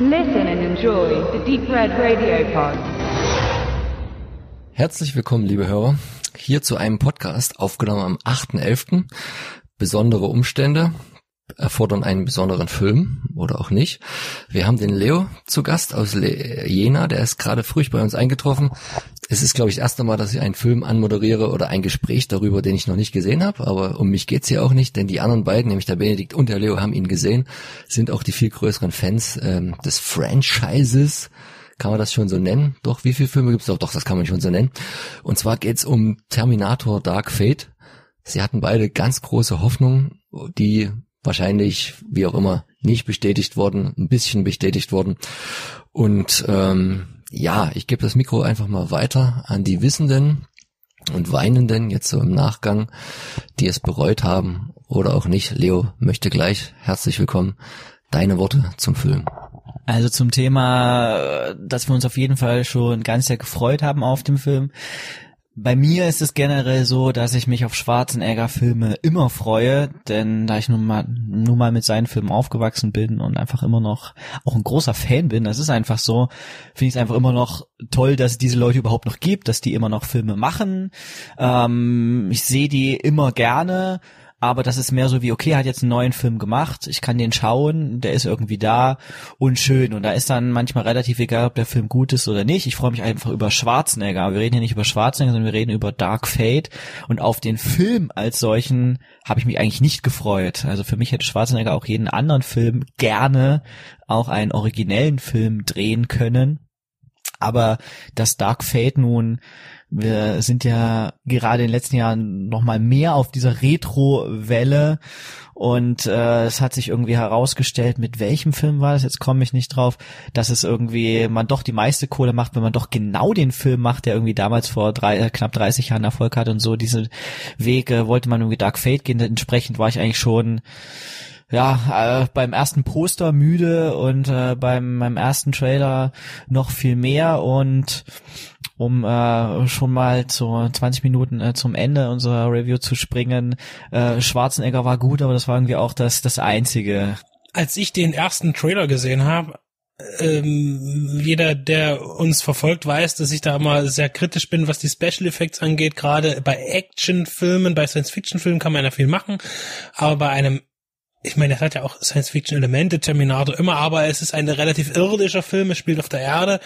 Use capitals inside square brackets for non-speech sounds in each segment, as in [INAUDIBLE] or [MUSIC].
Listen and enjoy the Deep Red Radio Pod. Herzlich willkommen, liebe Hörer, hier zu einem Podcast, aufgenommen am 8.11. Besondere Umstände erfordern einen besonderen Film oder auch nicht. Wir haben den Leo zu Gast aus Le Jena, der ist gerade früh bei uns eingetroffen. Es ist, glaube ich, das erste Mal, dass ich einen Film anmoderiere oder ein Gespräch darüber, den ich noch nicht gesehen habe, aber um mich geht's hier auch nicht, denn die anderen beiden, nämlich der Benedikt und der Leo, haben ihn gesehen, sind auch die viel größeren Fans ähm, des Franchises. Kann man das schon so nennen? Doch, wie viele Filme gibt's Doch, doch, das kann man schon so nennen. Und zwar geht's um Terminator Dark Fate. Sie hatten beide ganz große Hoffnungen, die wahrscheinlich, wie auch immer, nicht bestätigt worden, ein bisschen bestätigt worden. Und ähm, ja, ich gebe das Mikro einfach mal weiter an die Wissenden und Weinenden jetzt so im Nachgang, die es bereut haben oder auch nicht. Leo möchte gleich herzlich willkommen. Deine Worte zum Film. Also zum Thema, dass wir uns auf jeden Fall schon ganz sehr gefreut haben auf dem Film. Bei mir ist es generell so, dass ich mich auf Schwarzenegger-Filme immer freue, denn da ich nun mal, nun mal mit seinen Filmen aufgewachsen bin und einfach immer noch auch ein großer Fan bin, das ist einfach so, finde ich es einfach immer noch toll, dass es diese Leute überhaupt noch gibt, dass die immer noch Filme machen. Ähm, ich sehe die immer gerne aber das ist mehr so wie, okay, er hat jetzt einen neuen Film gemacht, ich kann den schauen, der ist irgendwie da und schön. Und da ist dann manchmal relativ egal, ob der Film gut ist oder nicht. Ich freue mich einfach über Schwarzenegger. Wir reden hier nicht über Schwarzenegger, sondern wir reden über Dark Fate. Und auf den Film als solchen habe ich mich eigentlich nicht gefreut. Also für mich hätte Schwarzenegger auch jeden anderen Film gerne auch einen originellen Film drehen können. Aber dass Dark Fate nun wir sind ja gerade in den letzten Jahren noch mal mehr auf dieser Retro-Welle. Und äh, es hat sich irgendwie herausgestellt, mit welchem Film war das, jetzt komme ich nicht drauf, dass es irgendwie man doch die meiste Kohle macht, wenn man doch genau den Film macht, der irgendwie damals vor drei, äh, knapp 30 Jahren Erfolg hat und so. Diese Wege wollte man irgendwie Dark Fate gehen, entsprechend war ich eigentlich schon ja, äh, beim ersten Poster müde und äh, beim, beim ersten Trailer noch viel mehr. Und um äh, schon mal zu 20 Minuten äh, zum Ende unserer Review zu springen. Äh, Schwarzenegger war gut, aber das war irgendwie auch das, das Einzige. Als ich den ersten Trailer gesehen habe, ähm, jeder, der uns verfolgt, weiß, dass ich da immer sehr kritisch bin, was die Special Effects angeht. Gerade bei Actionfilmen, bei Science-Fiction-Filmen kann man ja viel machen, aber bei einem ich meine, es hat ja auch Science-Fiction-Elemente, Terminator immer, aber es ist ein relativ irdischer Film, es spielt auf der Erde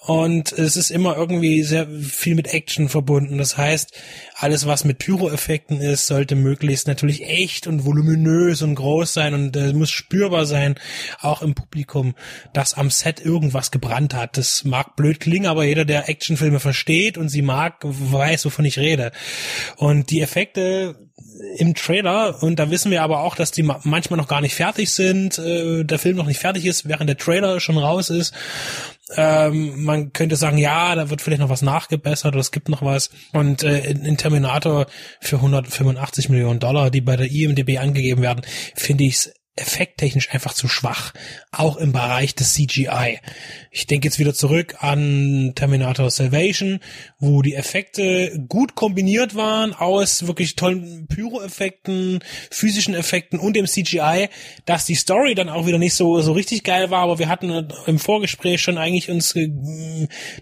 und es ist immer irgendwie sehr viel mit Action verbunden. Das heißt, alles, was mit Pyro-Effekten ist, sollte möglichst natürlich echt und voluminös und groß sein und äh, muss spürbar sein, auch im Publikum, dass am Set irgendwas gebrannt hat. Das mag blöd klingen, aber jeder, der Actionfilme versteht und sie mag, weiß, wovon ich rede. Und die Effekte im Trailer, und da wissen wir aber auch, dass die manchmal noch gar nicht fertig sind, äh, der Film noch nicht fertig ist, während der Trailer schon raus ist. Ähm, man könnte sagen, ja, da wird vielleicht noch was nachgebessert oder es gibt noch was. Und äh, in Terminator für 185 Millionen Dollar, die bei der IMDB angegeben werden, finde ich es effekttechnisch einfach zu schwach, auch im Bereich des CGI. Ich denke jetzt wieder zurück an Terminator Salvation, wo die Effekte gut kombiniert waren aus wirklich tollen Pyro-Effekten, physischen Effekten und dem CGI, dass die Story dann auch wieder nicht so so richtig geil war, aber wir hatten im Vorgespräch schon eigentlich uns äh,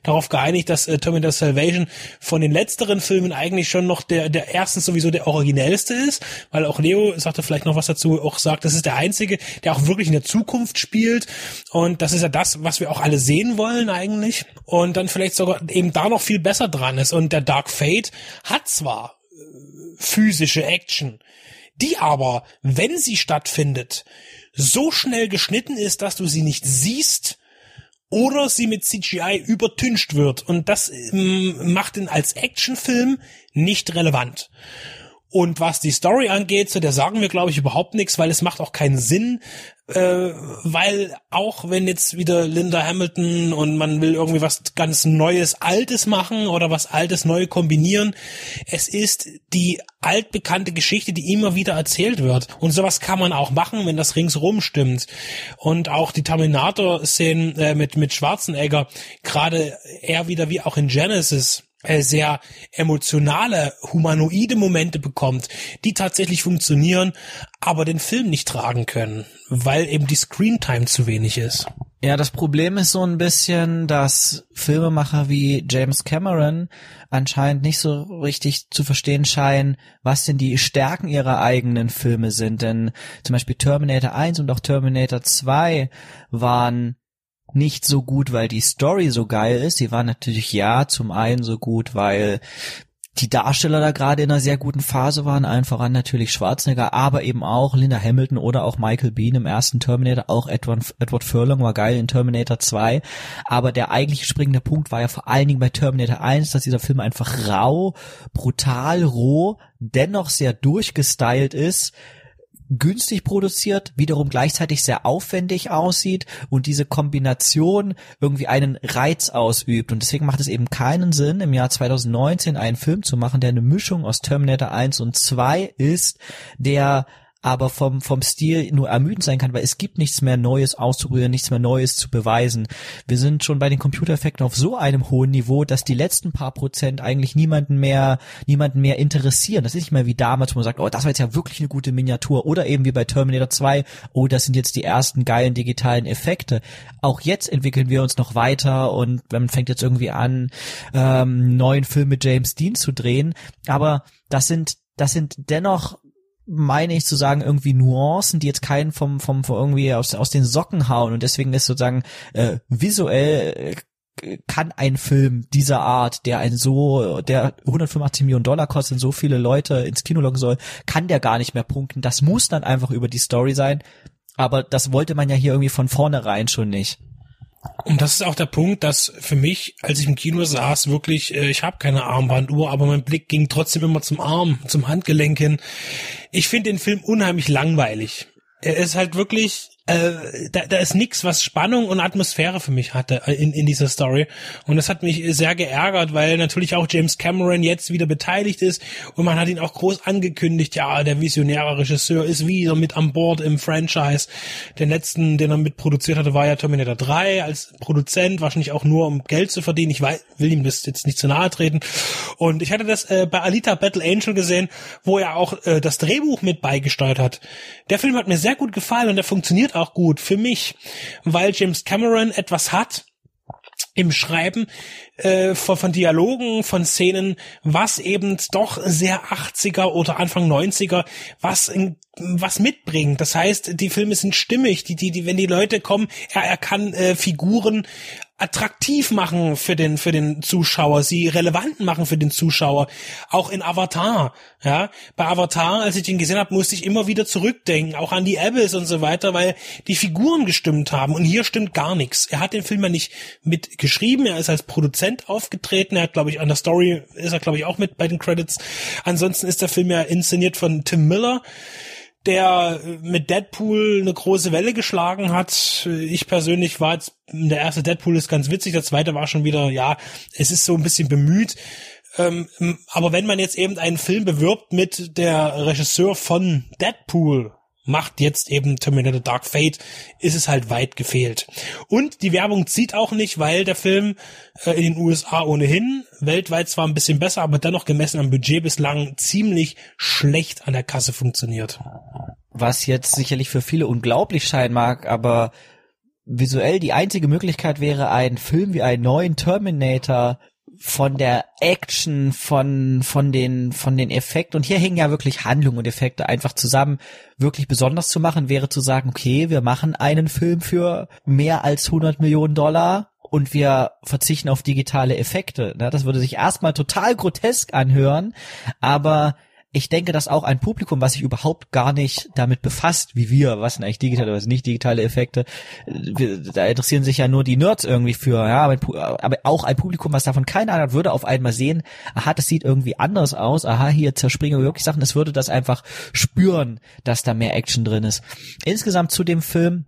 darauf geeinigt, dass äh, Terminator Salvation von den letzteren Filmen eigentlich schon noch der der erstens sowieso der originellste ist, weil auch Leo sagte vielleicht noch was dazu, auch sagt, das ist der einzige, der auch wirklich in der Zukunft spielt. Und das ist ja das, was wir auch alle sehen wollen eigentlich. Und dann vielleicht sogar eben da noch viel besser dran ist. Und der Dark Fate hat zwar äh, physische Action, die aber, wenn sie stattfindet, so schnell geschnitten ist, dass du sie nicht siehst, oder sie mit CGI übertüncht wird. Und das ähm, macht ihn als Actionfilm nicht relevant. Und was die Story angeht, zu der sagen wir, glaube ich, überhaupt nichts, weil es macht auch keinen Sinn, äh, weil auch wenn jetzt wieder Linda Hamilton und man will irgendwie was ganz Neues, Altes machen oder was Altes neu kombinieren, es ist die altbekannte Geschichte, die immer wieder erzählt wird. Und sowas kann man auch machen, wenn das ringsrum stimmt. Und auch die Terminator-Szenen äh, mit, mit Schwarzenegger, gerade eher wieder wie auch in Genesis, sehr emotionale, humanoide Momente bekommt, die tatsächlich funktionieren, aber den Film nicht tragen können, weil eben die Screentime zu wenig ist. Ja, das Problem ist so ein bisschen, dass Filmemacher wie James Cameron anscheinend nicht so richtig zu verstehen scheinen, was denn die Stärken ihrer eigenen Filme sind. Denn zum Beispiel Terminator 1 und auch Terminator 2 waren nicht so gut, weil die Story so geil ist. Sie waren natürlich ja zum einen so gut, weil die Darsteller da gerade in einer sehr guten Phase waren, allen voran natürlich Schwarzenegger, aber eben auch Linda Hamilton oder auch Michael Bean im ersten Terminator, auch Edward, Edward Furlong war geil in Terminator 2, aber der eigentliche springende Punkt war ja vor allen Dingen bei Terminator 1, dass dieser Film einfach rau, brutal, roh, dennoch sehr durchgestylt ist, günstig produziert, wiederum gleichzeitig sehr aufwendig aussieht und diese Kombination irgendwie einen Reiz ausübt. Und deswegen macht es eben keinen Sinn, im Jahr 2019 einen Film zu machen, der eine Mischung aus Terminator 1 und 2 ist, der aber vom, vom Stil nur ermüdend sein kann, weil es gibt nichts mehr Neues auszuprobieren, nichts mehr Neues zu beweisen. Wir sind schon bei den Computereffekten auf so einem hohen Niveau, dass die letzten paar Prozent eigentlich niemanden mehr, niemanden mehr interessieren. Das ist nicht mehr wie damals, wo man sagt, oh, das war jetzt ja wirklich eine gute Miniatur. Oder eben wie bei Terminator 2, oh, das sind jetzt die ersten geilen digitalen Effekte. Auch jetzt entwickeln wir uns noch weiter und man fängt jetzt irgendwie an, ähm, neuen Film mit James Dean zu drehen. Aber das sind, das sind dennoch meine ich zu sagen, irgendwie Nuancen, die jetzt keinen vom, vom, vom irgendwie aus, aus den Socken hauen und deswegen ist sozusagen äh, visuell äh, kann ein Film dieser Art, der ein so, der 185 Millionen Dollar kostet, so viele Leute ins Kino locken soll, kann der gar nicht mehr punkten. Das muss dann einfach über die Story sein. Aber das wollte man ja hier irgendwie von vornherein schon nicht. Und das ist auch der Punkt, dass für mich, als ich im Kino saß, wirklich, äh, ich habe keine Armbanduhr, aber mein Blick ging trotzdem immer zum Arm, zum Handgelenk hin. Ich finde den Film unheimlich langweilig. Er ist halt wirklich äh, da, da ist nix, was Spannung und Atmosphäre für mich hatte äh, in, in dieser Story. Und das hat mich sehr geärgert, weil natürlich auch James Cameron jetzt wieder beteiligt ist und man hat ihn auch groß angekündigt, ja, der visionäre Regisseur ist wieder mit an Bord im Franchise. Den letzten, den er mitproduziert hatte, war ja Terminator 3 als Produzent, wahrscheinlich auch nur um Geld zu verdienen. Ich weiß, will ihm das jetzt nicht zu nahe treten. Und ich hatte das äh, bei Alita Battle Angel gesehen, wo er auch äh, das Drehbuch mit beigesteuert hat. Der Film hat mir sehr gut gefallen und der funktioniert auch gut. Für mich, weil James Cameron etwas hat, im Schreiben äh, von, von Dialogen, von Szenen, was eben doch sehr 80er oder Anfang 90er, was in, was mitbringt. Das heißt, die Filme sind stimmig, die, die, die, wenn die Leute kommen, er, er kann äh, Figuren attraktiv machen für den für den Zuschauer, sie relevant machen für den Zuschauer, auch in Avatar, ja. Bei Avatar, als ich den gesehen habe, musste ich immer wieder zurückdenken, auch an die Abyss und so weiter, weil die Figuren gestimmt haben und hier stimmt gar nichts. Er hat den Film ja nicht mitgeschrieben, er ist als Produzent aufgetreten, er hat glaube ich an der Story ist er glaube ich auch mit bei den Credits. Ansonsten ist der Film ja inszeniert von Tim Miller der mit Deadpool eine große Welle geschlagen hat. Ich persönlich war jetzt, der erste Deadpool ist ganz witzig, der zweite war schon wieder, ja, es ist so ein bisschen bemüht. Ähm, aber wenn man jetzt eben einen Film bewirbt mit der Regisseur von Deadpool, macht jetzt eben Terminator Dark Fate, ist es halt weit gefehlt. Und die Werbung zieht auch nicht, weil der Film äh, in den USA ohnehin weltweit zwar ein bisschen besser, aber dennoch gemessen am Budget bislang ziemlich schlecht an der Kasse funktioniert. Was jetzt sicherlich für viele unglaublich scheinen mag, aber visuell die einzige Möglichkeit wäre, einen Film wie einen neuen Terminator von der Action, von, von den, von den Effekten, und hier hängen ja wirklich Handlung und Effekte einfach zusammen, wirklich besonders zu machen, wäre zu sagen, okay, wir machen einen Film für mehr als 100 Millionen Dollar und wir verzichten auf digitale Effekte. Das würde sich erstmal total grotesk anhören, aber ich denke, dass auch ein Publikum, was sich überhaupt gar nicht damit befasst, wie wir, was sind eigentlich digitale, was sind nicht digitale Effekte, da interessieren sich ja nur die Nerds irgendwie für, ja, aber auch ein Publikum, was davon keine Ahnung hat, würde auf einmal sehen, aha, das sieht irgendwie anders aus, aha, hier zerspringen wir wirklich Sachen, es würde das einfach spüren, dass da mehr Action drin ist. Insgesamt zu dem Film,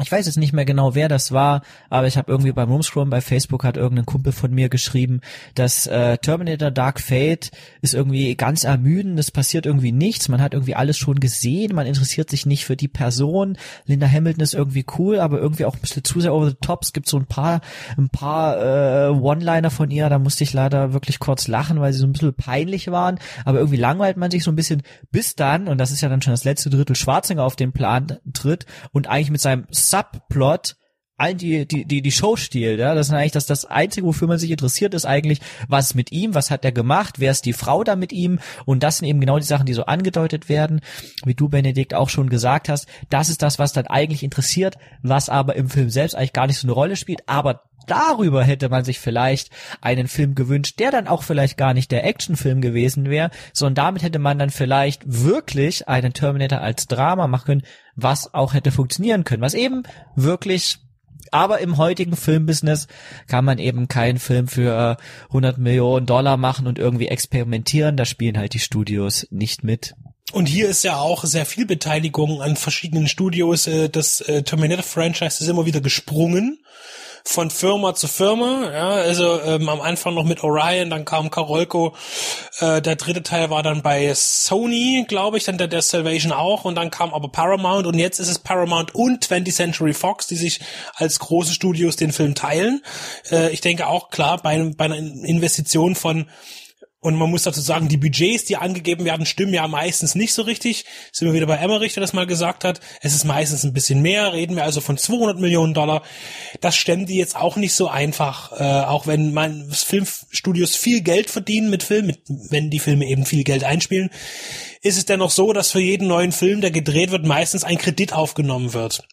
ich weiß jetzt nicht mehr genau, wer das war, aber ich habe irgendwie beim Rumscrollen bei Facebook hat irgendein Kumpel von mir geschrieben, dass äh, Terminator Dark Fate ist irgendwie ganz ermüdend, es passiert irgendwie nichts, man hat irgendwie alles schon gesehen, man interessiert sich nicht für die Person. Linda Hamilton ist irgendwie cool, aber irgendwie auch ein bisschen zu sehr over the top. Es gibt so ein paar ein paar äh, One-Liner von ihr, da musste ich leider wirklich kurz lachen, weil sie so ein bisschen peinlich waren, aber irgendwie langweilt man sich so ein bisschen bis dann und das ist ja dann schon das letzte Drittel Schwarzinger auf den Plan tritt und eigentlich mit seinem Subplot all die, die, die, die Show stiehlt, ja. Das ist eigentlich das, das Einzige, wofür man sich interessiert, ist eigentlich, was mit ihm, was hat er gemacht, wer ist die Frau da mit ihm? Und das sind eben genau die Sachen, die so angedeutet werden, wie du, Benedikt, auch schon gesagt hast. Das ist das, was dann eigentlich interessiert, was aber im Film selbst eigentlich gar nicht so eine Rolle spielt. Aber darüber hätte man sich vielleicht einen Film gewünscht, der dann auch vielleicht gar nicht der Actionfilm gewesen wäre, sondern damit hätte man dann vielleicht wirklich einen Terminator als Drama machen können, was auch hätte funktionieren können, was eben wirklich aber im heutigen Filmbusiness kann man eben keinen Film für 100 Millionen Dollar machen und irgendwie experimentieren. Da spielen halt die Studios nicht mit. Und hier ist ja auch sehr viel Beteiligung an verschiedenen Studios. äh, Das äh, Terminator-Franchise ist immer wieder gesprungen von Firma zu Firma. Ja, also ähm, am Anfang noch mit Orion, dann kam Karolko. Äh, der dritte Teil war dann bei Sony, glaube ich, dann der, der Salvation auch. Und dann kam aber Paramount und jetzt ist es Paramount und 20th Century Fox, die sich als große Studios den Film teilen. Äh, ich denke auch klar, bei, bei einer Investition von und man muss dazu sagen, die Budgets, die angegeben werden, stimmen ja meistens nicht so richtig. Sind wir wieder bei Emmerich, der das mal gesagt hat. Es ist meistens ein bisschen mehr. Reden wir also von 200 Millionen Dollar. Das stemmen die jetzt auch nicht so einfach. Äh, auch wenn man Filmstudios viel Geld verdienen mit Filmen, wenn die Filme eben viel Geld einspielen, ist es dennoch so, dass für jeden neuen Film, der gedreht wird, meistens ein Kredit aufgenommen wird.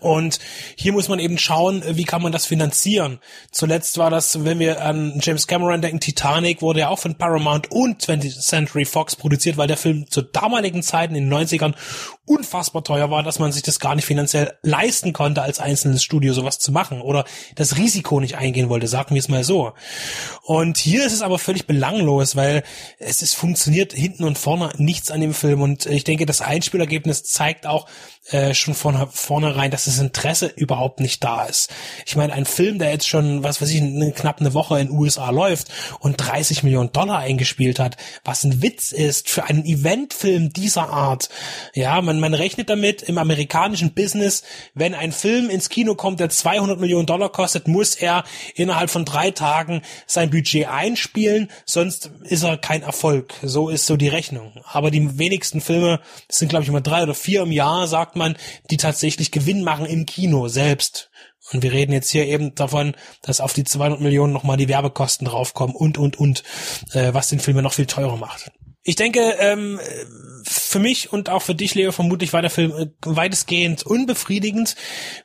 Und hier muss man eben schauen, wie kann man das finanzieren. Zuletzt war das, wenn wir an James Cameron denken, Titanic wurde ja auch von Paramount und 20th Century Fox produziert, weil der Film zu damaligen Zeiten in den 90ern unfassbar teuer war, dass man sich das gar nicht finanziell leisten konnte, als einzelnes Studio sowas zu machen oder das Risiko nicht eingehen wollte, sagen wir es mal so. Und hier ist es aber völlig belanglos, weil es ist funktioniert hinten und vorne nichts an dem Film und ich denke, das Einspielergebnis zeigt auch, äh, schon von vornherein, dass das Interesse überhaupt nicht da ist. Ich meine, ein Film, der jetzt schon, was weiß ich, eine, knapp eine Woche in USA läuft und 30 Millionen Dollar eingespielt hat, was ein Witz ist für einen Eventfilm dieser Art. Ja, man, man rechnet damit im amerikanischen Business, wenn ein Film ins Kino kommt, der 200 Millionen Dollar kostet, muss er innerhalb von drei Tagen sein Budget einspielen, sonst ist er kein Erfolg. So ist so die Rechnung. Aber die wenigsten Filme, das sind glaube ich immer drei oder vier im Jahr, sagt man, die tatsächlich Gewinn machen im Kino selbst. Und wir reden jetzt hier eben davon, dass auf die 200 Millionen nochmal die Werbekosten draufkommen und, und, und, äh, was den Film ja noch viel teurer macht. Ich denke, ähm, für mich und auch für dich, Leo, vermutlich war der Film äh, weitestgehend unbefriedigend.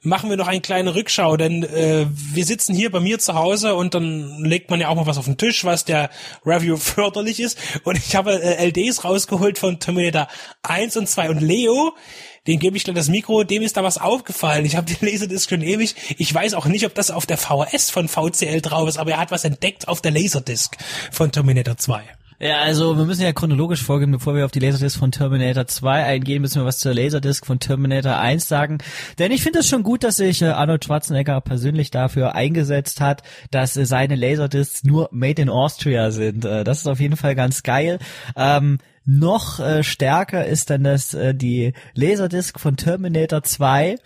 Machen wir noch eine kleine Rückschau, denn äh, wir sitzen hier bei mir zu Hause und dann legt man ja auch mal was auf den Tisch, was der Review [LAUGHS] förderlich ist. Und ich habe äh, LDs rausgeholt von Terminator 1 und 2 und Leo, den gebe ich dann das Mikro, dem ist da was aufgefallen. Ich habe die Laserdisc schon ewig. Ich weiß auch nicht, ob das auf der VHS von VCL drauf ist, aber er hat was entdeckt auf der Laserdisc von Terminator 2. Ja, also wir müssen ja chronologisch vorgehen, bevor wir auf die Laserdisc von Terminator 2 eingehen, müssen wir was zur Laserdisc von Terminator 1 sagen. Denn ich finde es schon gut, dass sich äh, Arnold Schwarzenegger persönlich dafür eingesetzt hat, dass äh, seine Laserdiscs nur made in Austria sind. Äh, das ist auf jeden Fall ganz geil. Ähm, noch äh, stärker ist dann das äh, die Laserdisc von Terminator 2.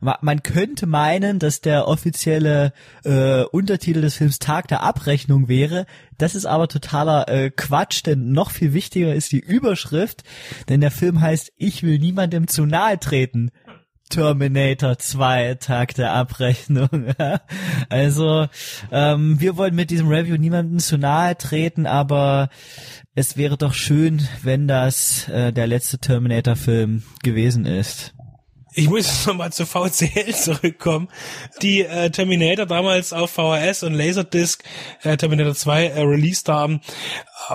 Man könnte meinen, dass der offizielle äh, Untertitel des Films Tag der Abrechnung wäre. Das ist aber totaler äh, Quatsch, denn noch viel wichtiger ist die Überschrift, denn der Film heißt Ich will niemandem zu nahe treten. Terminator 2, Tag der Abrechnung. [LAUGHS] also, ähm, wir wollen mit diesem Review niemandem zu nahe treten, aber es wäre doch schön, wenn das äh, der letzte Terminator-Film gewesen ist. Ich muss [LAUGHS] nochmal zu VCL zurückkommen, die äh, Terminator damals auf VHS und Laserdisc äh, Terminator 2 äh, released haben.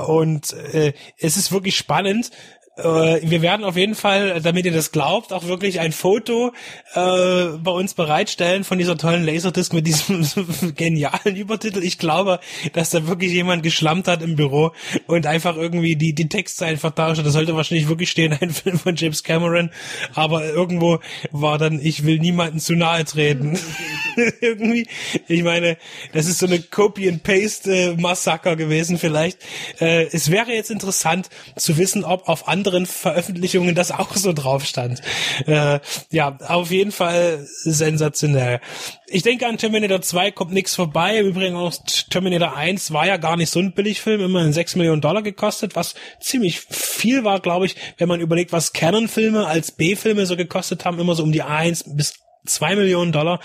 Und äh, es ist wirklich spannend, wir werden auf jeden Fall, damit ihr das glaubt, auch wirklich ein Foto äh, bei uns bereitstellen von dieser tollen Laserdisc mit diesem [LAUGHS] genialen Übertitel. Ich glaube, dass da wirklich jemand geschlammt hat im Büro und einfach irgendwie die, die Texte einfach da Das sollte wahrscheinlich wirklich stehen, [LAUGHS] ein Film von James Cameron. Aber irgendwo war dann, ich will niemanden zu nahe treten. [LAUGHS] irgendwie, ich meine, das ist so eine Copy-and-Paste-Massaker gewesen vielleicht. Äh, es wäre jetzt interessant zu wissen, ob auf andere anderen Veröffentlichungen das auch so drauf stand. Äh, ja, auf jeden Fall sensationell. Ich denke, an Terminator 2 kommt nichts vorbei. Übrigens auch Terminator 1 war ja gar nicht so ein Billigfilm, immerhin 6 Millionen Dollar gekostet, was ziemlich viel war, glaube ich, wenn man überlegt, was Canon-Filme als B-Filme so gekostet haben, immer so um die 1 bis zwei Millionen Dollar.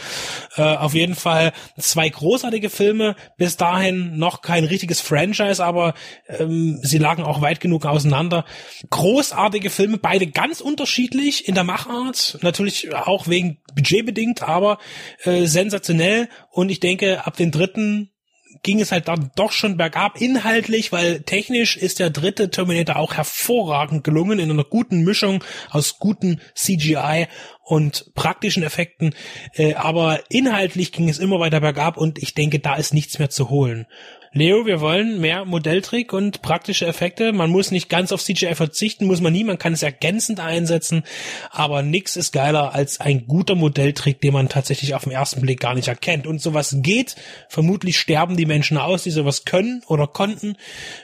Äh, auf jeden Fall zwei großartige Filme. Bis dahin noch kein richtiges Franchise, aber ähm, sie lagen auch weit genug auseinander. Großartige Filme, beide ganz unterschiedlich in der Machart. Natürlich auch wegen budgetbedingt, aber äh, sensationell. Und ich denke, ab den dritten ging es halt dann doch schon bergab inhaltlich, weil technisch ist der dritte Terminator auch hervorragend gelungen in einer guten Mischung aus guten CGI und praktischen Effekten, äh, aber inhaltlich ging es immer weiter bergab und ich denke, da ist nichts mehr zu holen. Leo, wir wollen mehr Modelltrick und praktische Effekte. Man muss nicht ganz auf CGI verzichten, muss man nie, man kann es ergänzend einsetzen, aber nix ist geiler als ein guter Modelltrick, den man tatsächlich auf den ersten Blick gar nicht erkennt. Und sowas geht. Vermutlich sterben die Menschen aus, die sowas können oder konnten.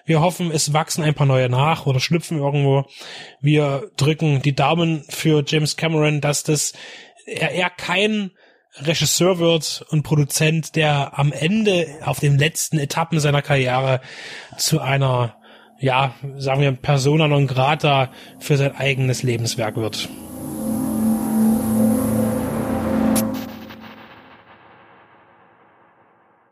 Wir hoffen, es wachsen ein paar neue nach oder schlüpfen irgendwo. Wir drücken die Daumen für James Cameron, dass das er, er kein Regisseur wird und Produzent, der am Ende auf den letzten Etappen seiner Karriere zu einer, ja, sagen wir, Persona non grata für sein eigenes Lebenswerk wird.